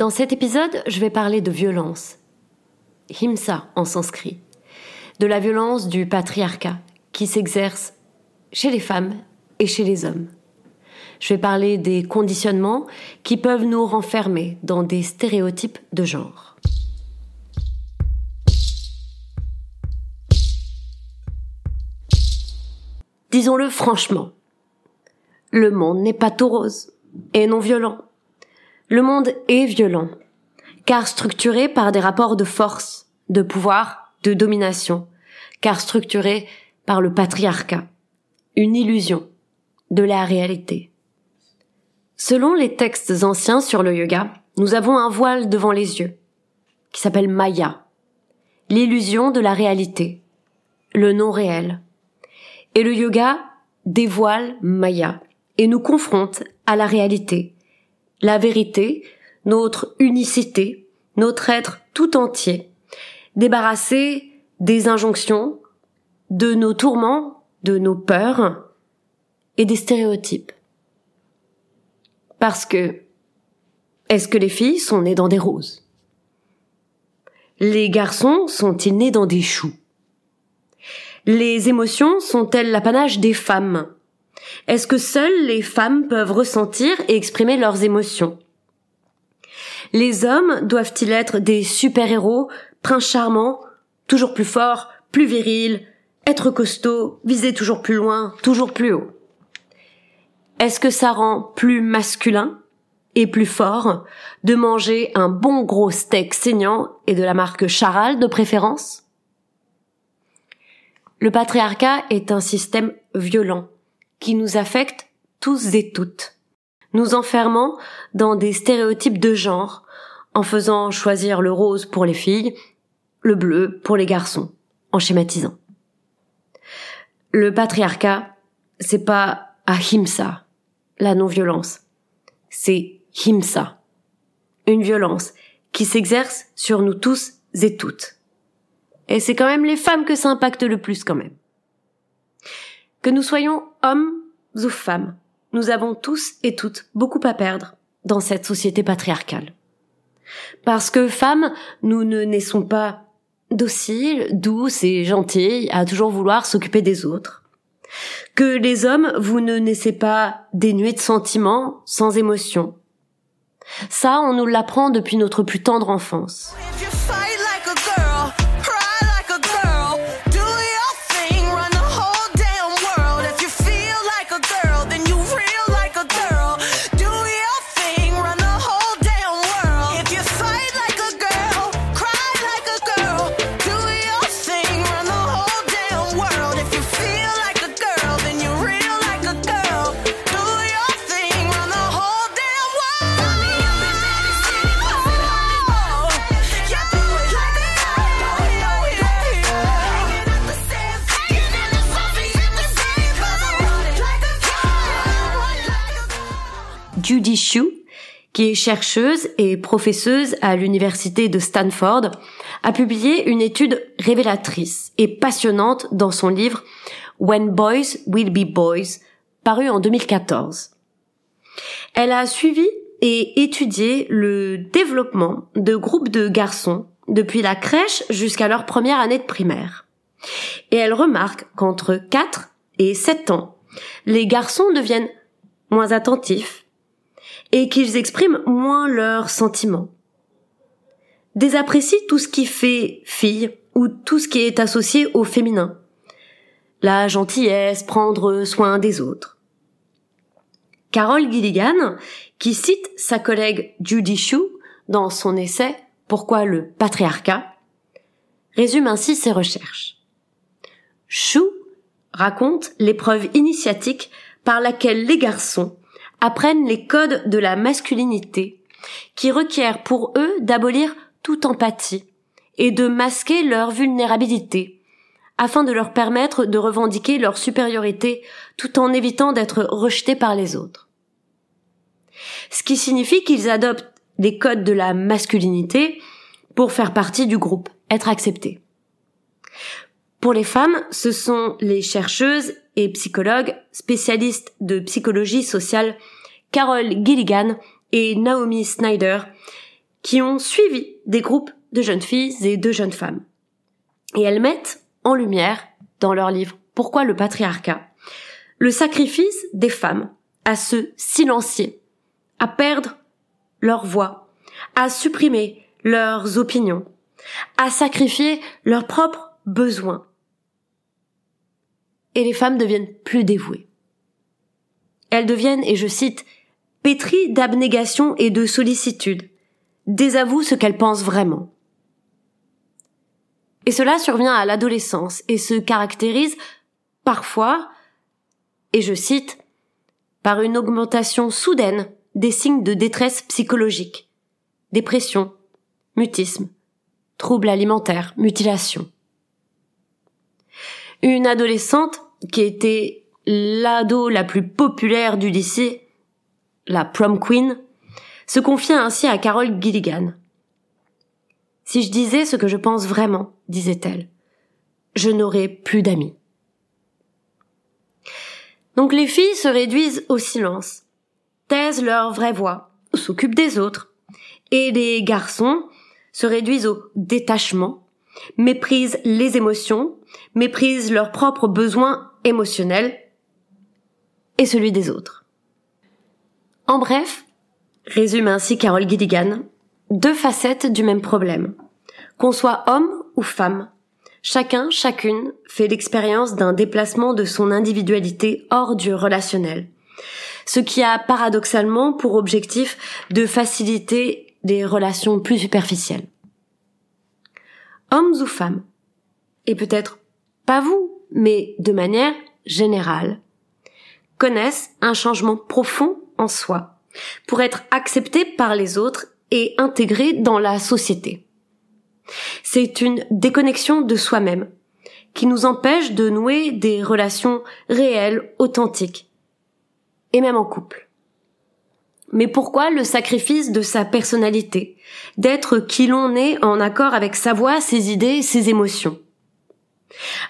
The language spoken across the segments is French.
Dans cet épisode, je vais parler de violence. Himsa en sanskrit. De la violence du patriarcat qui s'exerce chez les femmes et chez les hommes. Je vais parler des conditionnements qui peuvent nous renfermer dans des stéréotypes de genre. Disons-le franchement, le monde n'est pas tout rose et non violent. Le monde est violent, car structuré par des rapports de force, de pouvoir, de domination, car structuré par le patriarcat, une illusion de la réalité. Selon les textes anciens sur le yoga, nous avons un voile devant les yeux, qui s'appelle Maya, l'illusion de la réalité, le non réel. Et le yoga dévoile Maya et nous confronte à la réalité, la vérité, notre unicité, notre être tout entier, débarrassé des injonctions, de nos tourments, de nos peurs et des stéréotypes. Parce que, est-ce que les filles sont nées dans des roses? Les garçons sont-ils nés dans des choux? Les émotions sont-elles l'apanage des femmes? Est-ce que seules les femmes peuvent ressentir et exprimer leurs émotions? Les hommes doivent-ils être des super-héros, princes charmants, toujours plus forts, plus virils, être costauds, viser toujours plus loin, toujours plus haut? Est-ce que ça rend plus masculin et plus fort de manger un bon gros steak saignant et de la marque Charal de préférence? Le patriarcat est un système violent qui nous affecte tous et toutes, nous enfermant dans des stéréotypes de genre, en faisant choisir le rose pour les filles, le bleu pour les garçons, en schématisant. Le patriarcat, c'est pas ahimsa, la non-violence. C'est himsa, une violence qui s'exerce sur nous tous et toutes. Et c'est quand même les femmes que ça impacte le plus quand même. Que nous soyons hommes ou femmes, nous avons tous et toutes beaucoup à perdre dans cette société patriarcale. Parce que femmes, nous ne naissons pas dociles, douces et gentilles à toujours vouloir s'occuper des autres. Que les hommes, vous ne naissez pas dénués de sentiments, sans émotion. Ça, on nous l'apprend depuis notre plus tendre enfance. Qui est chercheuse et professeuse à l'université de Stanford, a publié une étude révélatrice et passionnante dans son livre When Boys Will Be Boys, paru en 2014. Elle a suivi et étudié le développement de groupes de garçons depuis la crèche jusqu'à leur première année de primaire. Et elle remarque qu'entre 4 et 7 ans, les garçons deviennent moins attentifs, et qu'ils expriment moins leurs sentiments. désapprécie tout ce qui fait fille ou tout ce qui est associé au féminin. La gentillesse, prendre soin des autres. Carol Gilligan, qui cite sa collègue Judy Shue dans son essai Pourquoi le patriarcat, résume ainsi ses recherches. Shue raconte l'épreuve initiatique par laquelle les garçons apprennent les codes de la masculinité qui requièrent pour eux d'abolir toute empathie et de masquer leur vulnérabilité afin de leur permettre de revendiquer leur supériorité tout en évitant d'être rejetés par les autres. Ce qui signifie qu'ils adoptent des codes de la masculinité pour faire partie du groupe, être acceptés. Pour les femmes, ce sont les chercheuses et psychologues spécialistes de psychologie sociale Carol Gilligan et Naomi Snyder qui ont suivi des groupes de jeunes filles et de jeunes femmes. Et elles mettent en lumière, dans leur livre Pourquoi le patriarcat, le sacrifice des femmes à se silencier, à perdre leur voix, à supprimer leurs opinions, à sacrifier leurs propres besoins. Et les femmes deviennent plus dévouées. Elles deviennent, et je cite, pétries d'abnégation et de sollicitude, désavouent ce qu'elles pensent vraiment. Et cela survient à l'adolescence et se caractérise parfois, et je cite, par une augmentation soudaine des signes de détresse psychologique, dépression, mutisme, troubles alimentaires, mutilation. Une adolescente qui était l'ado la plus populaire du lycée, la prom queen, se confia ainsi à Carol Gilligan. Si je disais ce que je pense vraiment, disait-elle, je n'aurais plus d'amis. Donc les filles se réduisent au silence, taisent leur vraie voix, s'occupent des autres, et les garçons se réduisent au détachement, méprisent les émotions, méprisent leurs propres besoins émotionnels et celui des autres. En bref, résume ainsi Carol Gilligan, deux facettes du même problème. Qu'on soit homme ou femme, chacun, chacune fait l'expérience d'un déplacement de son individualité hors du relationnel. Ce qui a paradoxalement pour objectif de faciliter des relations plus superficielles. Hommes ou femmes, et peut-être pas vous, mais de manière générale, connaissent un changement profond en soi, pour être accepté par les autres et intégré dans la société. C'est une déconnexion de soi-même qui nous empêche de nouer des relations réelles, authentiques, et même en couple. Mais pourquoi le sacrifice de sa personnalité, d'être qui l'on est en accord avec sa voix, ses idées, ses émotions?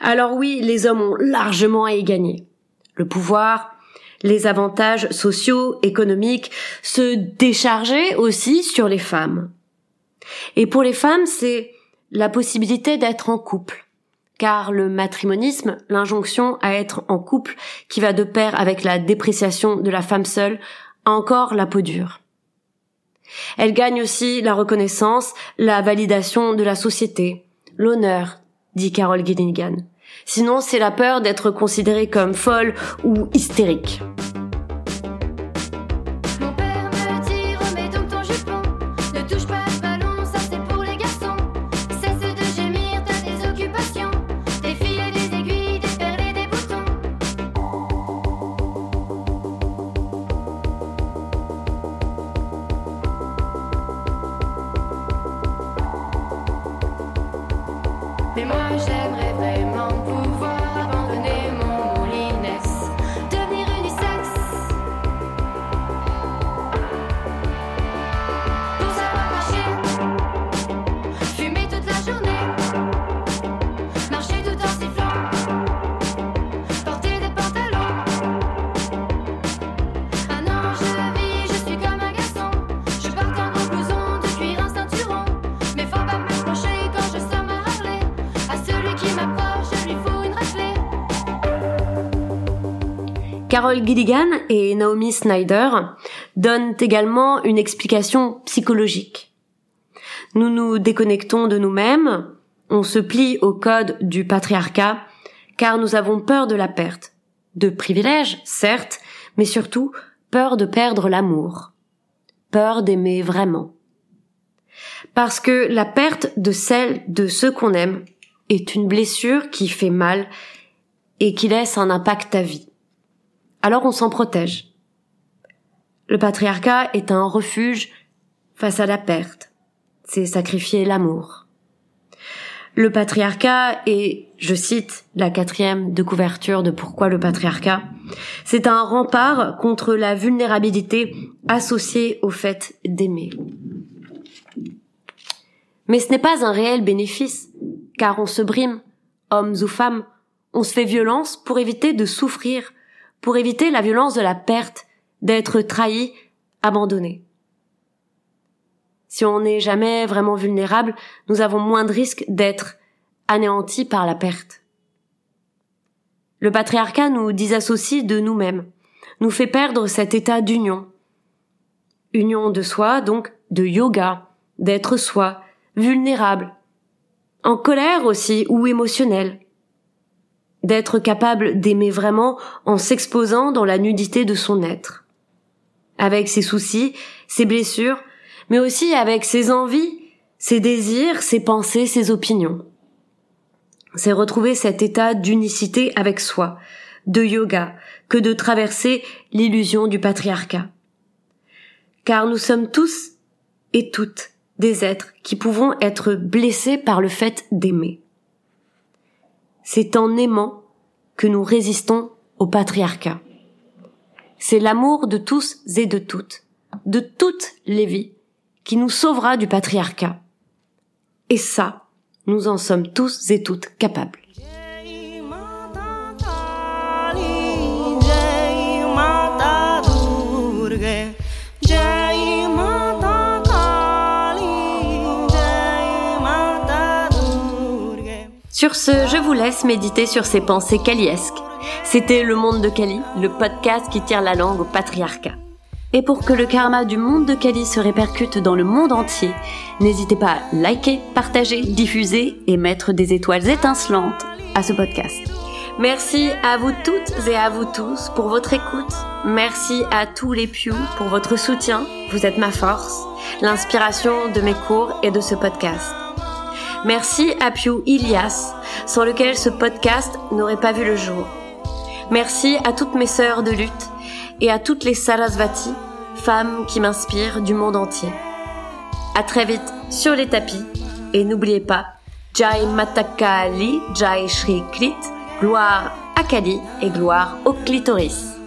Alors oui, les hommes ont largement à y gagner. Le pouvoir, les avantages sociaux, économiques, se décharger aussi sur les femmes. Et pour les femmes, c'est la possibilité d'être en couple. Car le matrimonisme, l'injonction à être en couple, qui va de pair avec la dépréciation de la femme seule, a encore la peau dure. Elle gagne aussi la reconnaissance, la validation de la société, l'honneur, dit Carol Gilligan. Sinon, c'est la peur d'être considérée comme folle ou hystérique. Carol Gilligan et Naomi Snyder donnent également une explication psychologique. Nous nous déconnectons de nous-mêmes, on se plie au code du patriarcat, car nous avons peur de la perte. De privilèges, certes, mais surtout peur de perdre l'amour. Peur d'aimer vraiment. Parce que la perte de celle de ceux qu'on aime est une blessure qui fait mal et qui laisse un impact à vie. Alors on s'en protège. Le patriarcat est un refuge face à la perte. C'est sacrifier l'amour. Le patriarcat est, je cite la quatrième de couverture de Pourquoi le patriarcat, c'est un rempart contre la vulnérabilité associée au fait d'aimer. Mais ce n'est pas un réel bénéfice, car on se brime, hommes ou femmes, on se fait violence pour éviter de souffrir, pour éviter la violence de la perte, d'être trahi, abandonné. Si on n'est jamais vraiment vulnérable, nous avons moins de risques d'être anéantis par la perte. Le patriarcat nous disassocie de nous-mêmes, nous fait perdre cet état d'union. Union de soi, donc de yoga, d'être soi, vulnérable, en colère aussi ou émotionnel, d'être capable d'aimer vraiment en s'exposant dans la nudité de son être, avec ses soucis, ses blessures, mais aussi avec ses envies, ses désirs, ses pensées, ses opinions. C'est retrouver cet état d'unicité avec soi, de yoga, que de traverser l'illusion du patriarcat. Car nous sommes tous et toutes des êtres qui pouvons être blessés par le fait d'aimer. C'est en aimant que nous résistons au patriarcat. C'est l'amour de tous et de toutes, de toutes les vies, qui nous sauvera du patriarcat. Et ça, nous en sommes tous et toutes capables. Sur ce, je vous laisse méditer sur ces pensées kaliesques. C'était Le Monde de Kali, le podcast qui tire la langue au patriarcat. Et pour que le karma du monde de Kali se répercute dans le monde entier, n'hésitez pas à liker, partager, diffuser et mettre des étoiles étincelantes à ce podcast. Merci à vous toutes et à vous tous pour votre écoute. Merci à tous les Pew pour votre soutien. Vous êtes ma force, l'inspiration de mes cours et de ce podcast. Merci à Pew Ilias, sans lequel ce podcast n'aurait pas vu le jour. Merci à toutes mes sœurs de lutte et à toutes les Sarasvati, femmes qui m'inspirent du monde entier. À très vite sur les tapis et n'oubliez pas Jai Matakali, Jai Shri Klit, gloire à Kali et gloire au clitoris.